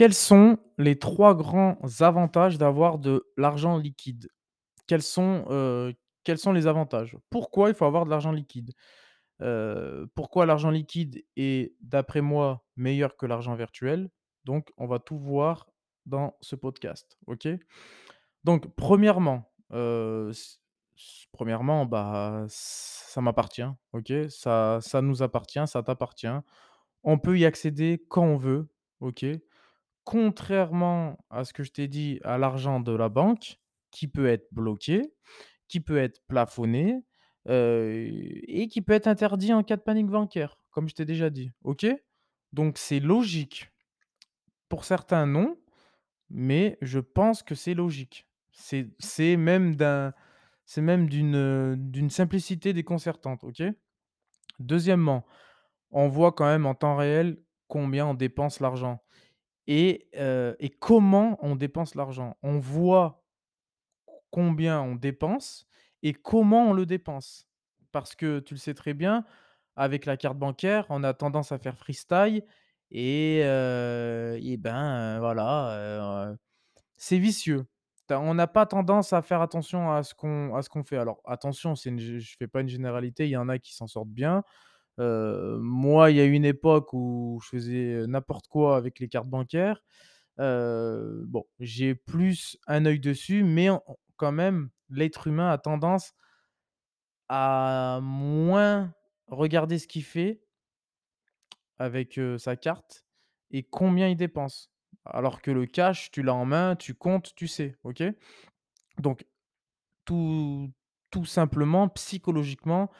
Quels sont les 3 grands avantages d'avoir de l'argent liquide? Quels sont, sont les avantages? Pourquoi il faut avoir de l'argent liquide? Heu, pourquoi l'argent liquide est, d'après moi, meilleur que l'argent virtuel? Donc on va tout voir dans ce podcast, OK? Donc premièrement, s premièrement, bah, ça m'appartient, OK? Ça ça nous appartient, ça t'appartient. On peut y accéder quand on veut, OK? Contrairement à ce que je t'ai dit, à l'argent de la banque, qui peut être bloqué, qui peut être plafonné, et qui peut être interdit en cas de panique bancaire, comme je t'ai déjà dit, OK? Donc c'est logique. Pour certains, non, mais je pense que c'est logique. C'est même d'un c'est même d'une, d'une simplicité déconcertante, OK? Deuxièmement, on voit quand même en temps réel combien on dépense l'argent. Et comment on dépense l'argent? On voit combien on dépense et comment on le dépense? Parce que tu le sais très bien, avec la carte bancaire, on a tendance à faire freestyle et et ben, voilà, c'est vicieux. On n'a pas tendance à faire attention à ce qu'on à fait. Alors attention, gé je fais pas une généralité, il y en a qui s'en sortent bien. Moi, il y a une époque où je faisais, n'importe quoi avec les cartes bancaires. Bon, j'ai plus un œil dessus, mais quand même, l'être humain a tendance à moins regarder ce qu'il fait avec, sa carte et combien il dépense. Alors que le cash, tu l'as en main, tu comptes, tu sais, OK? Donc tout tout simplement, psychologiquement,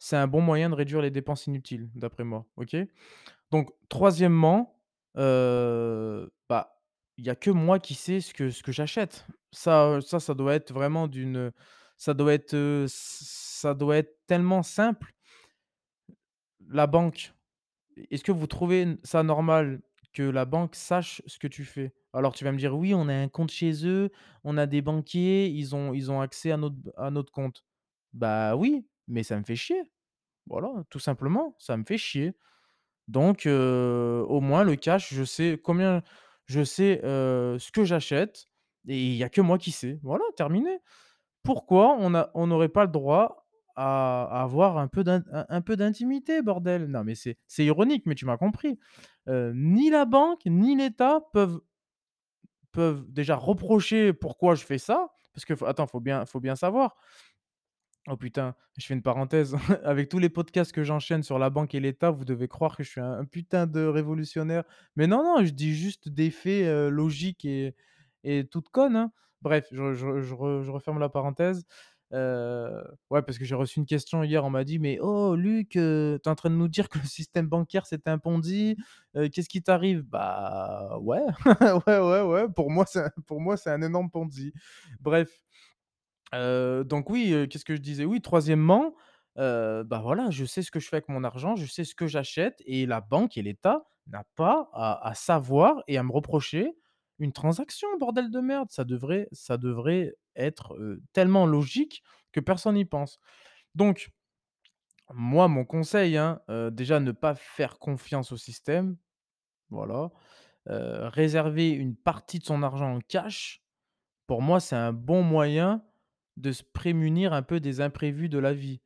c'est un bon moyen de réduire les dépenses inutiles, d'après moi, OK? Donc troisièmement, bah, il y a que moi qui sais ce que ce que j'achète. Ça, ça ça doit être vraiment d'une, ça doit être, ça doit être tellement simple. La banque, est-ce que vous trouvez ça normal que la banque sache ce que tu fais? Alors tu vas me dire: «Oui, on a un compte chez eux, on a des banquiers, ils ont ils ont accès à notre à notre compte». Bah oui, mais ça me fait chier. Voilà, tout simplement, ça me fait chier. Donc au moins le cash, je sais combien je sais, ce que j'achète et il y a que moi qui sais. Voilà, terminé. Pourquoi on a on n'aurait pas le droit à avoir un peu d'intimité, bordel? Non, mais c'est ironique, mais tu m'as compris. Ni la banque, ni l'État peuvent peuvent déjà reprocher pourquoi je fais ça, parce que attends, faut bien faut bien savoir, Oh putain, je fais une parenthèse. Avec tous les podcasts que j'enchaîne sur la banque et l'État, vous devez croire que je suis un putain de révolutionnaire. Mais non, non, je dis juste des faits, heu, logiques et et toutes connes, hein. Bref, je je je re je referme la parenthèse. Heu, ouais, parce que j'ai reçu une question hier, on m'a dit: «Mais oh Luc, heu, tu es en train de nous dire que le système bancaire c'est un Ponzi, heu, qu'est-ce qui t'arrive?» bah ouais, ouais, ouais, ouais, pour moi c'est un pour moi un énorme Ponzi. Bref. Donc oui, qu'est-ce que je disais? Oui, troisièmement, bah, voilà, je sais ce que je fais avec mon argent, je sais ce que j'achète et la banque et l'État n'a pas à savoir et à me reprocher une transaction, bordel de merde! Ça devrait ça devrait être, tellement logique que personne n'y pense. Donc moi, mon conseil, hein, déjà ne pas faire confiance au système, voilà. Réserver une partie de son argent en cash, pour moi, c'est un bon moyen de se prémunir un peu des imprévus de la vie.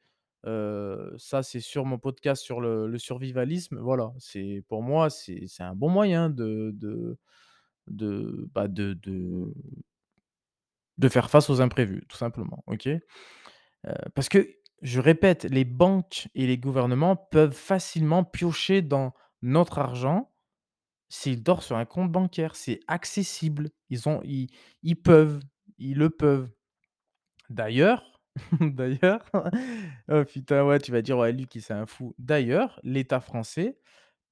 Heu, ça, c'est sur mon podcast sur le survivalisme. Voilà, c'est pour moi, c'est un bon moyen de de de, bah, de de de faire face aux imprévus, tout simplement? Heu, parce que, je répète, les banques et les gouvernements peuvent facilement piocher dans notre argent s'il dort sur un compte bancaire. C'est accessible. Ils ont ils ils peuvent, ils le peuvent. D'ailleurs d'ailleurs, oh putain, ouais, tu vas dire: «Ouais, Luc, il c'est un fou». D'ailleurs, l'État français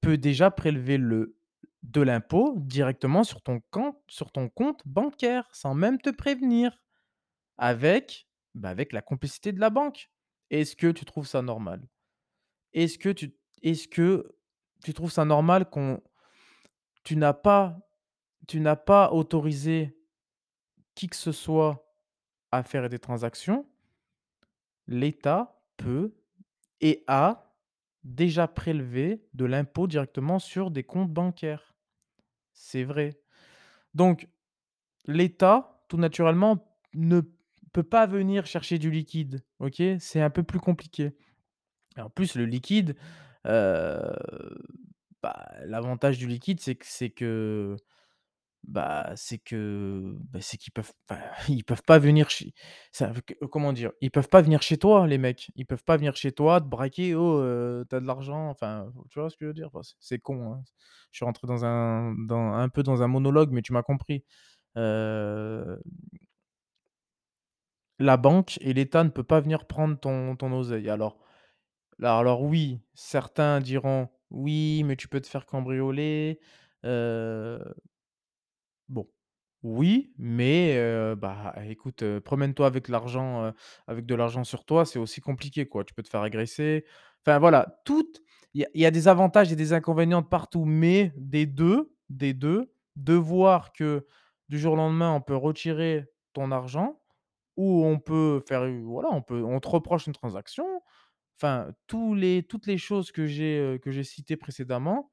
peut déjà prélever le de l'impôt directement sur ton compte bancaire, sans même te prévenir, avec, bah, avec la complicité de la banque. Est-ce que tu trouves ça normal? Est-ce que tu trouves ça normal qu'on n'as pas tu n'as pas autorisé qui que ce soit à faire des transactions l'État peut et a déjà prélevé de l'impôt directement sur des comptes bancaires. C'est vrai. Donc l'État, tout naturellement, ne peut pas venir chercher du liquide, OK? C'est un peu plus compliqué en plus le liquide, heu, bah, l'avantage du liquide, c'est que c'est que, bah, c'est que, bah, c'est qu'ils peuvent enfin, ils peuvent pas venir chez comment dire? Ils peuvent pas venir chez toi les mecs. Ils peuvent pas venir chez toi, te braquer: «Oh, heu, tu as de l'argent?» enfin, tu vois ce que je veux dire? C'est con, hein. Je suis rentré dans un dans un peu dans un monologue, mais tu m'as compris. La banque et l'État ne peut pas venir prendre ton ton oseille. Alors là alors oui, certains diront: «Oui, mais tu peux te faire cambrioler», bon, oui, mais bah, écoute, promène-toi avec l'argent, avec de l'argent sur toi, c'est aussi compliqué, quoi. Tu peux te faire agresser. Enfin voilà, toutes il y a des avantages et des inconvénients de partout, mais des 2, des 2, de voir que du jour au lendemain, on peut retirer ton argent ou on peut faire voilà, on peut on te reproche une transaction. Enfin, tous les toutes les choses que j'ai, que j'ai citées précédemment,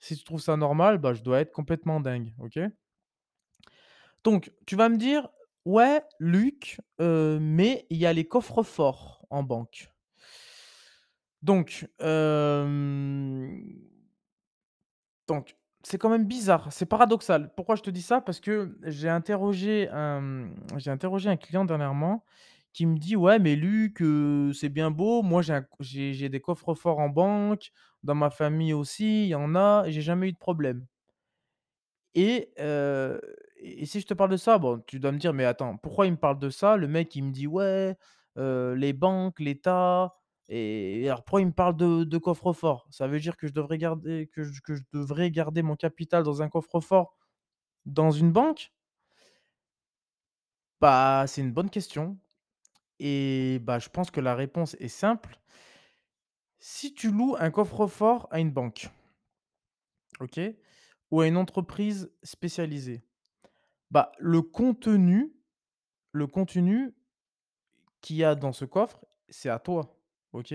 si tu trouves ça normal, bah, je dois être complètement dingue, OK? Donc tu vas me dire: «Ouais, Luc, heu, mais il y a les coffres-forts en banque». Donc, c'est quand même bizarre, c'est paradoxal. Pourquoi je te dis ça? Parce que j'ai interrogé un, client dernièrement qui me dit: «Ouais, mais Luc, c'est bien beau, moi j'ai des coffres-forts en banque, dans ma famille aussi, il y en a j'ai jamais eu de problème». Et et si je te parle de ça, bon, tu dois me dire: «Mais attends, pourquoi il me parle de ça?» le mec, il me dit: «Ouais, heu, les banques, l'État» et alors pourquoi il me parle de coffre-fort? Ça veut dire que je devrais garder que je que je devrais garder mon capital dans un coffre-fort dans une banque? Bah, c'est une bonne question et bah, je pense que la réponse est simple. Si tu loues un coffre-fort à une banque, OK? Ou à une entreprise spécialisée, bah, le contenu le contenu qu'il y a dans ce coffre, c'est à toi, OK?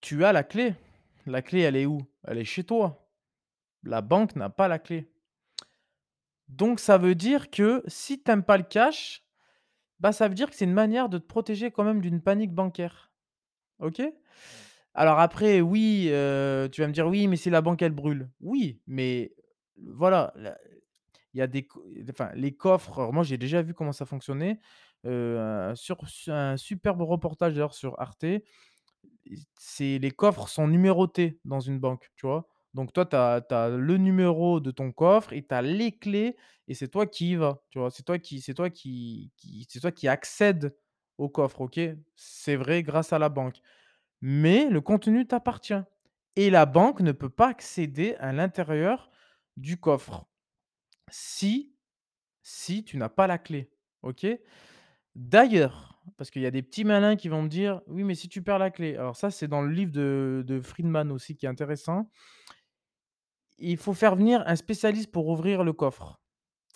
Tu as la clé. La clé, elle est où? Elle est chez toi. La banque n'a pas la clé. Donc ça veut dire que si tu aimes pas le cash, bah, ça veut dire que c'est une manière de te protéger quand même d'une panique bancaire, OK? Alors après oui, tu vas me dire: «Oui, mais si la banque elle brûle». Oui, mais voilà, il y a des enfin les coffres, moi j'ai déjà vu comment ça fonctionnait, un sur un superbe reportage d'ailleurs sur Arte c'est les coffres sont numérotés dans une banque, tu vois? Donc toi, tu as le numéro de ton coffre et tu as les clés et c'est toi qui y vas, tu vois? C'est toi qui c'est toi qui c'est toi qui accèdes au coffre, OK? C'est vrai grâce à la banque, mais le contenu t'appartient et la banque ne peut pas accéder à l'intérieur du coffre si si tu n'as pas la clé, OK? D'ailleurs, parce qu'il y a des petits malins qui vont me dire: «Oui, mais si tu perds la clé», alors ça, c'est dans le livre de Friedman aussi qui est intéressant. Il faut faire venir un spécialiste pour ouvrir le coffre.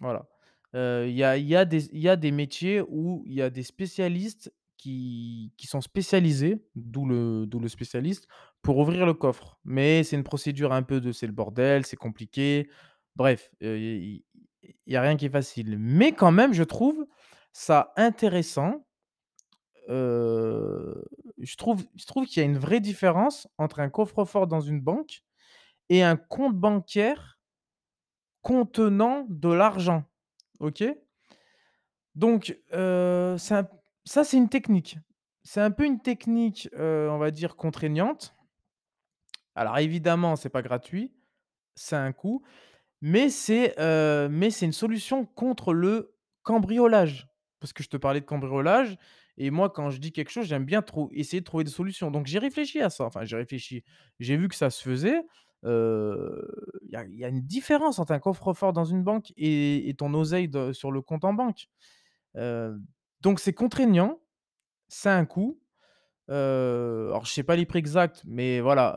Voilà. Il y a y a y a des métiers où il y a des spécialistes qui sont spécialisés, d'où le spécialiste, pour ouvrir le coffre. Mais c'est une procédure un peu de c'est le bordel, c'est compliqué. Bref, il il y a rien qui est facile. Mais quand même, je trouve ça intéressant Heu, je trouve je trouve qu'il y a une vraie différence entre un coffre-fort dans une banque et un compte bancaire contenant de l'argent, OK? Donc heu, c'est un ça, c'est une technique. C'est un peu une technique, on va dire contraignante. Alors évidemment, c'est pas gratuit, a un coût. Mais c'est, c'est une solution contre le cambriolage. Parce que je te parlais de cambriolage et moi quand je dis quelque chose, j'aime bien trou essayer de trouver des solutions. Donc j'ai réfléchi à ça, enfin j'ai réfléchi, j'ai vu que ça se faisait. Il y a une différence entre un coffre-fort dans une banque et ton oseille sur le compte en banque. Donc c'est contraignant, a un coût. Alors je sais pas les prix exacts, mais voilà,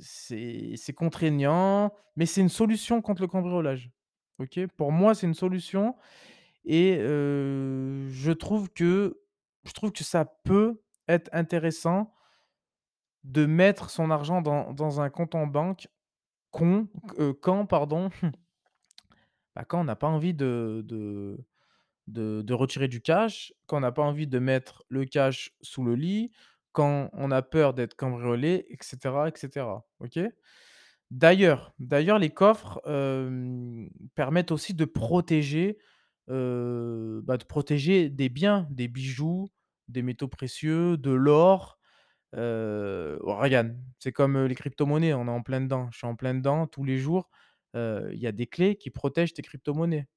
c'est c'est contraignant, mais c'est une solution contre le cambriolage. OK? Pour moi, c'est une solution et je trouve que ça peut être intéressant de mettre son argent dans un compte en banque quand pardon, bah, quand on n'a pas envie de de de retirer du cash, quand on n'a pas envie de mettre le cash sous le lit, quand on a peur d'être cambriolé et cetera et cetera. OK? D'ailleurs d'ailleurs les coffres, permettent aussi de protéger, bah, de protéger des biens, des bijoux, des métaux précieux, de l'or, heu, regarde, c'est comme, les cryptomonnaies, on est en plein dedans. Je suis en plein dedans tous les jours, il y a des clés qui protègent tes cryptomonnaies.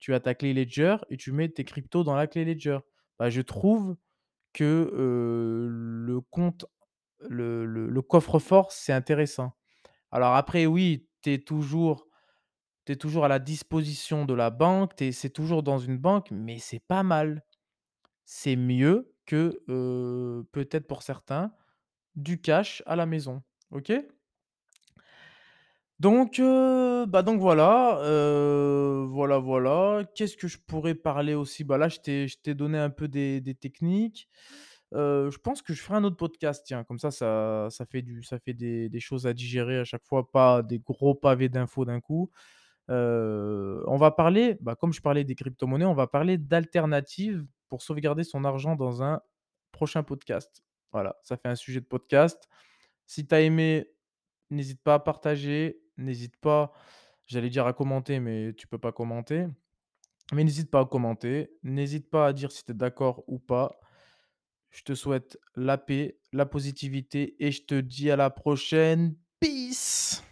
Tu as ta clé Ledger et tu mets tes cryptos dans la clé Ledger. Bah, je trouve que, le compte le coffre-fort, c'est intéressant. Alors après oui, tu es toujours toujours à la disposition de la banque, es c'est toujours dans une banque, mais c'est pas mal. C'est mieux que, peut-être pour certains, du cash à la maison. OK? Donc heu, bah, donc voilà, heu, voilà, voilà. Qu'est-ce que je pourrais parler aussi? Bah, là, je t'ai donné un peu des techniques. Heu, je pense que je ferai un autre podcast, tiens, comme ça, ça fait du ça fait des choses à digérer à chaque fois, pas des gros pavés d'infos d'un coup. On va parler, bah, comme je parlais des cryptomonnaies, on va parler d'alternatives pour sauvegarder son argent dans un prochain podcast. Voilà, ça fait un sujet de podcast. Si tu as aimé, n'hésite pas à partager, n'hésite pas, j'allais dire à commenter, mais tu peux pas commenter. Mais n'hésite pas à commenter, n'hésite pas à dire si tu es d'accord ou pas. Je te souhaite la paix, la positivité et je te dis à la prochaine. Peace!